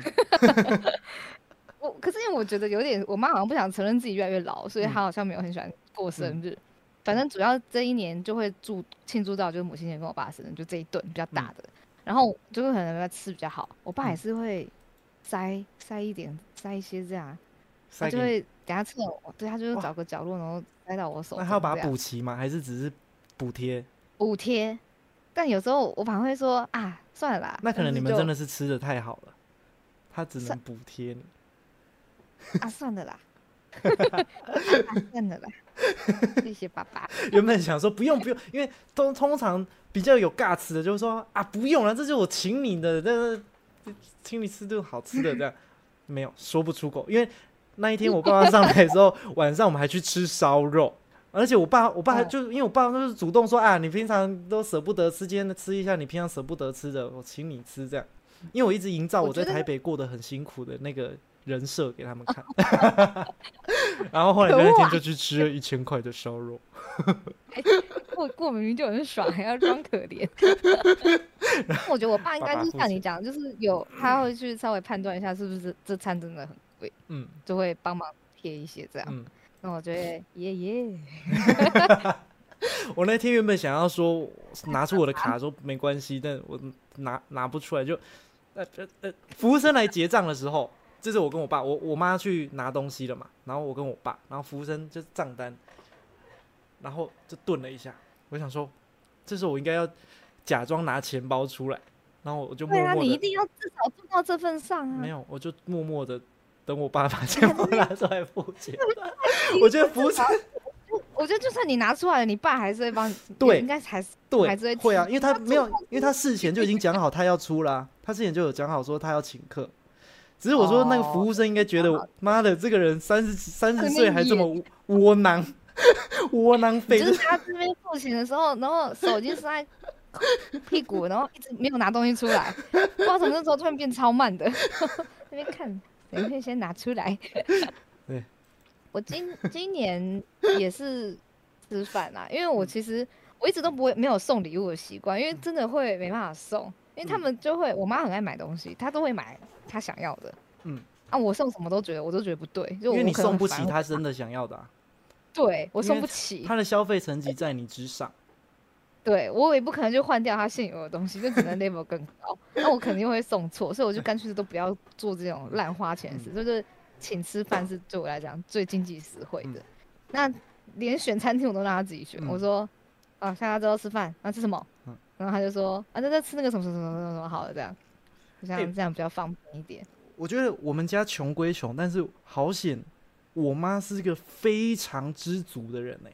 我可是因为我觉得有点，我妈好像不想承认自己越来越老，所以嗯她好像没有很喜欢过生日。反正主要这一年就会祝庆祝到就是母亲节跟我爸生日，就这一顿比较大的，然后就是可能要吃比较好。我爸也嗯是会塞塞一点塞一些这样，他塞，就会等下趁我，对他就是找个角落然后塞到我手那他要把它补齐吗？还是只是补贴？补贴。但有时候我反而会说啊，算了啦。那可能你们真的的是吃的太好了，他只能补贴你。啊，算了啦，啊算了吧，谢谢爸爸。原本想说不用不用，因为通通常比较有尬词的，就是说啊不用了，这是我请你的，这请你吃顿好吃的，这样没有说不出口。因为那一天我爸妈上来的时候，晚上我们还去吃烧肉，而且我爸我爸还就因为我爸就是主动说啊，你平常都舍不得吃，今天吃一下你平常舍不得吃的，我请你吃这样。因为我一直营造我在台北过得很辛苦的那个人设给他们看，然后后来那可恶啊天就去吃了一千块的烧肉。过过明明就很爽，还要装可怜。我觉得我爸应该就是像你讲，就是有他会去稍微判断一下是不是这餐真的很贵，嗯就会帮忙贴一些这样。嗯。那我觉得耶耶，我那天原本想要说拿出我的卡说没关系，但我拿拿不出来，就呃呃呃，服务生来结账的时候，这是我跟我爸，我我妈去拿东西了嘛，然后我跟我爸，然后服务生就账单，然后就顿了一下，我想说，这时候我应该要假装拿钱包出来，然后我就默对啊，默你一定要至少做到这份上啊。没有，我就默默的等我爸把钱 包拿出来付钱，我觉得服务生我觉得就算你拿出来了，你爸还是会帮你，对应该还是对，还是会会啊，因为他他没有，因为他事前就已经讲好他要出啦、他事前就有讲好说他要请客。只是我说那个服务生应该觉得我，妈的，这个人三十三十岁还这么窝囊，窝囊废，就是他这边付钱的时候，然后手已经塞在屁股，然后一直没有拿东西出来，不知道从那时候突然变超慢的，那边看，等一下先拿出来。对，我今今年也是吃饭啦，因为我其实我一直都不会没有送礼物的习惯，因为真的会没办法送，因为他们就会，我妈很爱买东西，她都会买她想要的。嗯，啊，我送什么都觉得我都觉得不对，就因为你送不起他真的想要的、啊，对我送不起。他的消费层级在你之上。对我也不可能就换掉他现有的东西，就只能 level 更高，那我肯定会送错，所以我就干脆都不要做这种乱花钱的事，就是请吃饭是对我来讲最经济实惠的。那连选餐厅我都让他自己选，嗯我说啊，下课之后吃饭，那吃什么嗯？然后他就说啊，那再吃那个什么什么什么什么什么好了，这样，就这哎样这样比较方便一点。我觉得我们家穷归穷，但是好险，我妈是一个非常知足的人哎、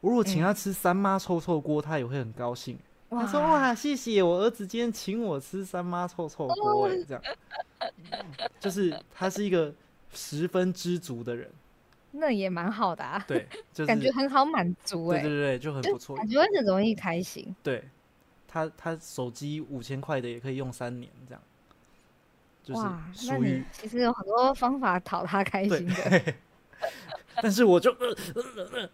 我如果请她吃三妈臭臭锅，她也会很高兴。她说：“哇，谢谢我儿子今天请我吃三妈臭臭锅哎、这样，就是她是一个十分知足的人。那也蛮好的啊，对，就是感觉很好满足哎、对对对，就很不错。感觉会很容易开心。对，她她手机五千块的也可以用三年，这样，就是属于你其实有很多方法讨他开心的。但是我就呃呃呃呃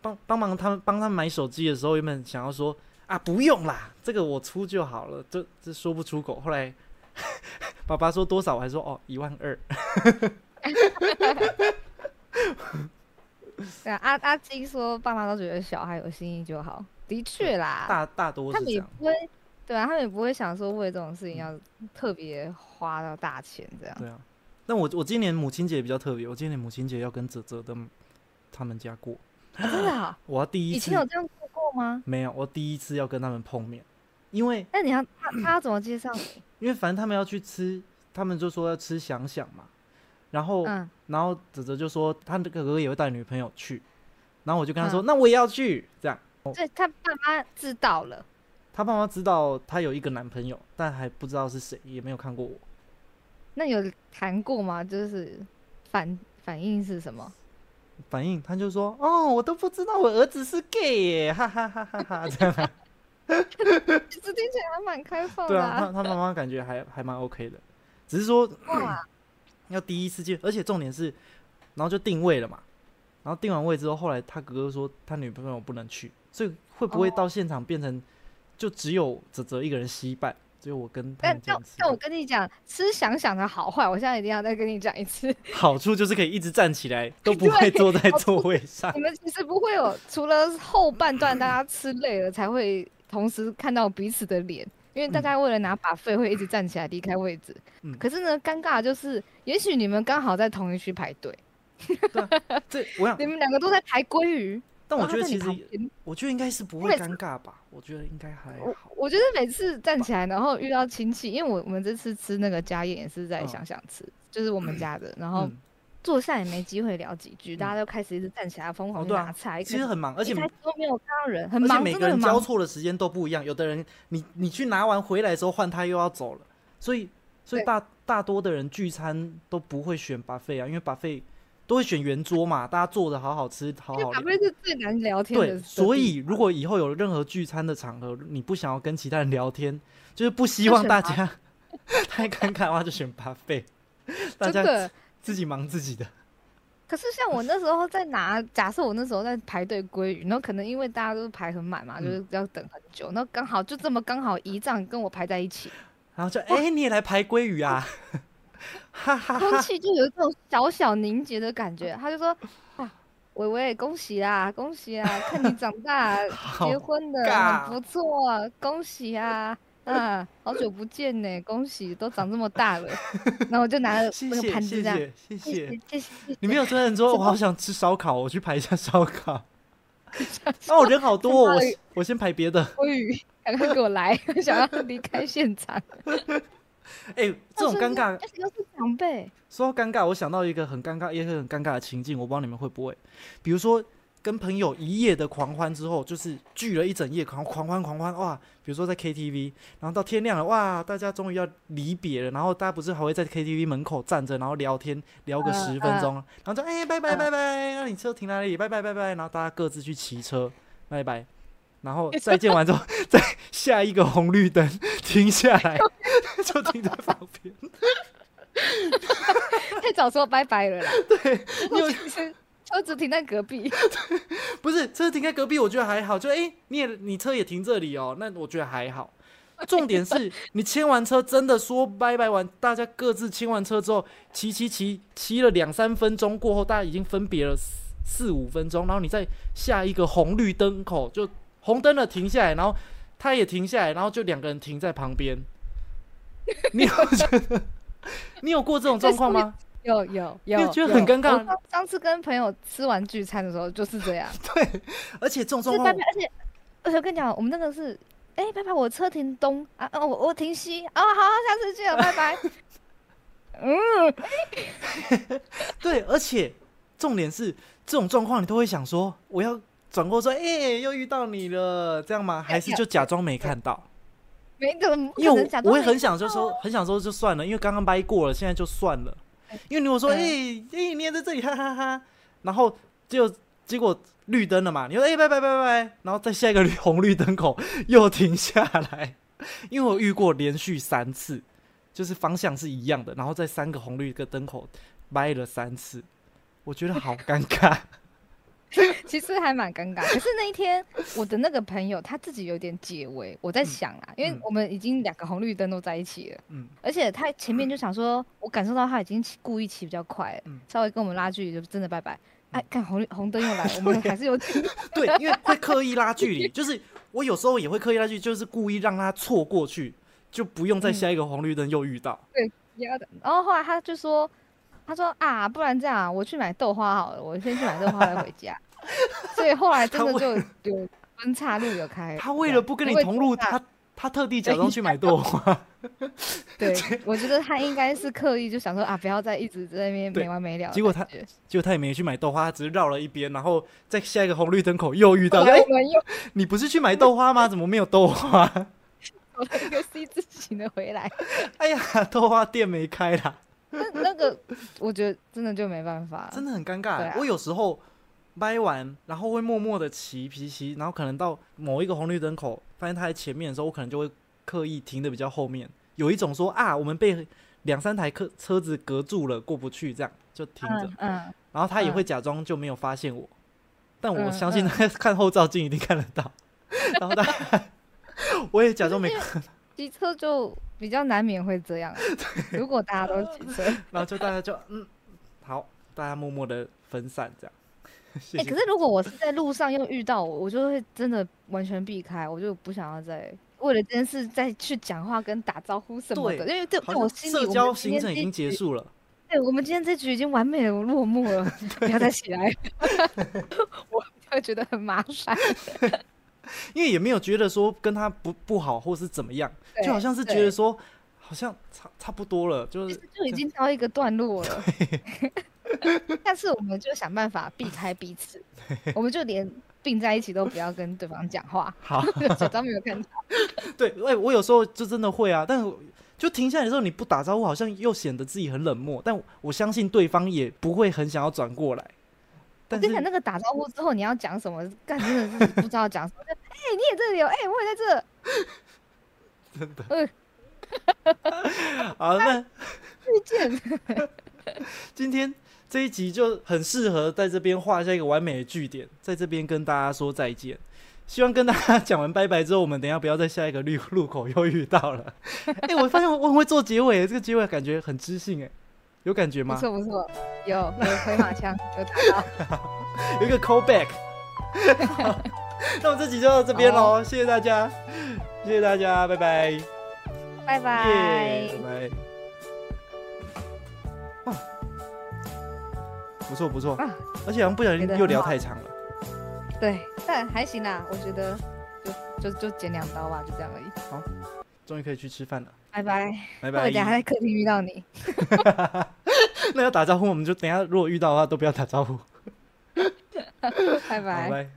帮帮忙他们帮他们买手机的时候，原本想要说啊不用啦，这个我出就好了，这这说不出口。后来 爸爸说多少，我还说哦一万二。对啊，阿阿金说爸妈都觉得小孩有心意就好，的确啦，大大多他。们也不会，对啊，他们也不会想说为这种事情要特别花到大钱这样。对啊，但我我今年母亲节比较特别，我今年母亲节要跟泽泽的他们家过，啊真的啊，我要第一次以前有这样过过吗？没有，我第一次要跟他们碰面，因为那你要他他要怎么介绍你？因为反正他们要去吃，他们就说要吃想想嘛，然后嗯，然后泽泽就说他的哥哥也会带女朋友去，然后我就跟他说、嗯那我也要去，这样。所以他爸妈知道了，他爸妈知道他有一个男朋友，但还不知道是谁，也没有看过我。那有谈过吗？就是反反应是什么？反应他就说哦，我都不知道我儿子是 gay 耶，哈哈哈哈哈，这样啊。其实听起来还蛮开放的、对啊，他他妈妈感觉还还蛮 OK 的，只是说哇，要第一次见，而且重点是，然后就定位了嘛，然后定完位之后，后来他哥哥说他女朋友不能去，所以会不会哦到现场变成就只有泽泽一个人惜败，只有我跟他但但但我？跟你讲，吃想想的好坏，我现在一定要再跟你讲一次。好处就是可以一直站起来，都不会坐在座位上你。们其实不会有，除了后半段大家吃累了才会同时看到彼此的脸，因为大家为了拿把费会一直站起来离开位置。嗯可是呢，尴尬就是，也许你们刚好在同一区排队，这我想 你，们两个都在排鲑鱼，但我觉得其实我觉得应该是不会尴尬吧，我觉得应该还好。我觉得每次站起来，然后遇到亲戚，因为我我们这次吃那个家宴也是在嗯想想吃，就是我们家的，然后嗯，坐下也没机会聊几句，大家都开始一直站起来疯狂拿菜，其实很忙，而且都没有看到人，很忙，每个人。交错的时间都不一样，有的人你你去拿完回来的时候换他又要走了，所以所以大大多的人聚餐都不会选 buffet 啊，因为 buffet 都会选圆桌嘛，大家坐的好好吃，好因为好聊。咖啡是最难聊天的对，所以如果以后有任何聚餐的场合，你不想要跟其他人聊天，就是不希望大家 太尴尬的话，就选 buffet，大家。自己忙自己的。可是像我那时候在拿，假设我那时候在排队鲑鱼，然后可能因为大家都排很满嘛，嗯就是要等很久，然后刚好就这么刚好一仗跟我排在一起，然后就哎、你也来排鲑鱼啊？哈哈空！气就有一种小小凝结的感觉。他就说：“啊，伟伟，恭喜啦，恭喜啊，看你长大 结婚的尬很不错啊，恭喜啊！啊，好久不见呢，恭喜，都长这么大了。”然后我就拿了谢那个盘子这样，谢谢谢。谢谢谢谢。你没有真人说什么我好想吃烧烤，我去排一下烧烤。那我人好多、哦，我我先排别的。我雨，赶快给我来，想要离开现场。哎、这种尴尬，而且又是长辈，说到尴尬，我想到一个很尴尬，也很尴尬的情境，我不知道你们会不会，比如说跟朋友一夜的狂欢之后，就是聚了一整夜狂狂欢狂欢哇，比如说在 KTV，然后到天亮了哇，大家终于要离别了，然后大家不是还会在 KTV 门口站着，然后聊天聊个嗯十分钟，然后就哎、拜拜嗯拜拜，那你车停哪里？拜拜拜拜，然后大家各自去骑车，拜拜。然后 再见完之后，再下一个红绿灯 停下来，就停在旁边。太早说拜拜了啦。对，不过其实车子停在隔壁，不是车停在隔壁，我觉得还好。就哎、诶你也你车也停这里哦，那我觉得还好。重点是你签完车，真的说拜拜完，大家各自签完车之后，骑骑骑骑了两三分钟过后，大家已经分别了四四五分钟，然后你在下一个红绿灯口就红灯了停下来，然后他也停下来，然后就两个人停在旁边。你有觉得？你有过这种状况吗？有有有，觉得很尴尬上上次跟朋友吃完聚餐的时候就是这样，对，而且这种状况而且而且我跟你讲，我们那个是，哎、拜拜，我车停东啊，哦，我我停西，哦，好，下次见了，拜拜。嗯，对，而且重点是这种状况，你都会想说，我要转过说，哎、又遇到你了，这样吗？还是就假装没看到？没怎么因为我我会很想就说，很想说就算了，因为刚刚掰过了，现在就算了。因为如果说，哎、嗯哎、你也在这里，哈哈哈然后就结果绿灯了嘛，你说，哎、拜拜拜拜拜，然后在下一个绿红绿灯口又停下来，因为我遇过连续三次，就是方向是一样的，然后在三个红绿个灯口掰了三次，我觉得好尴尬。其实还蛮尴尬。可是那一天，我的那个朋友他自己有点解围，我在想啊，因为嗯我们已经两个红绿灯都在一起了，嗯而且他前面就想说，我感受到他已经骑故意骑比较快了，嗯稍微跟我们拉距离，就真的拜拜。哎，看红绿红灯又来，我们还是有停。对，因为会刻意拉距离，就是我有时候也会刻意拉距离，就是故意让他错过去，就不用在嗯下一个红绿灯又遇到。要的。然后后来他就说，他说啊，不然这样啊，我去买豆花好了，我先去买豆花再回家。所以后来真的他就有分岔路有开。他为了不跟你同路，他他他特地假装去买豆花。对，我觉得他应该是刻意就想说啊，不要再一直在那边没完没了。结果他结果他也没去买豆花，他只是绕了一边，然后在下一个红绿灯口又遇到。哎、后来我们又你不是去买豆花吗？怎么没有豆花？走了一个 C 字形的回来。哎呀，豆花店没开啦，那那个我觉得真的就没办法了，真的很尴尬。我有时候掰完，然后会默默的骑皮骑，然后可能到某一个红绿灯口，发现他在前面的时候，我可能就会刻意停的比较后面。有一种说啊，我们被两三台车车子隔住了，过不去，这样就停着。嗯嗯，然后他也嗯会假装就没有发现我，但我嗯相信他 看后照镜一定看得到。然后他，我也假装没看，骑车就比较难免会这样。如果大家都骑车，然后就大家就嗯，好，大家默默的分散这样。哎、谢可是如果我是在路上又遇到我，我就会真的完全避开，我就不想要再为了这件事再去讲话跟打招呼什么的，因为对好对我心里社交行程已经结局束了。对我们今天这局已经完美的落幕了，不要再起来，我会觉得很麻烦。因为也没有觉得说跟他不不好或是怎么样，就好像是觉得说好像差差不多了，就是就已经到一个段落了。但是我们就想办法避开彼此，我们就连并在一起都不要跟对方讲话，好。假装没有看到。对，哎，我有时候就真的会啊，但我就停下来的时候，你不打招呼，好像又显得自己很冷漠。但我相信对方也不会很想要转过来。我跟你讲，那个打招呼之后你要讲什么，干真的是不知道讲什么。就哎、你也这里有，哎、我也在这，真的，呃，好，那 遇见。今天这一集就很适合在这边画下一个完美的句点，在这边跟大家说再见。希望跟大家讲完拜拜之后，我们等一下不要在下一个路路口又遇到了。哎、我发现我很会做结尾，这个结尾感觉很知性，哎，有感觉吗不吗？错不错，有有回马枪，有打到。有一个 callback。那我们这集就到这边喽，谢谢大家，谢谢大家，拜拜，耶，拜拜。拜拜。哦，不错不错，啊，而且好像不小心又聊太长了。对，但还行啦，我觉得就就就剪两刀吧，就这样而已。好终于可以去吃饭了，拜拜。拜拜我等。下在客厅遇到你？那要打招呼，我们就等下如果遇到的话都不要打招呼。拜。拜。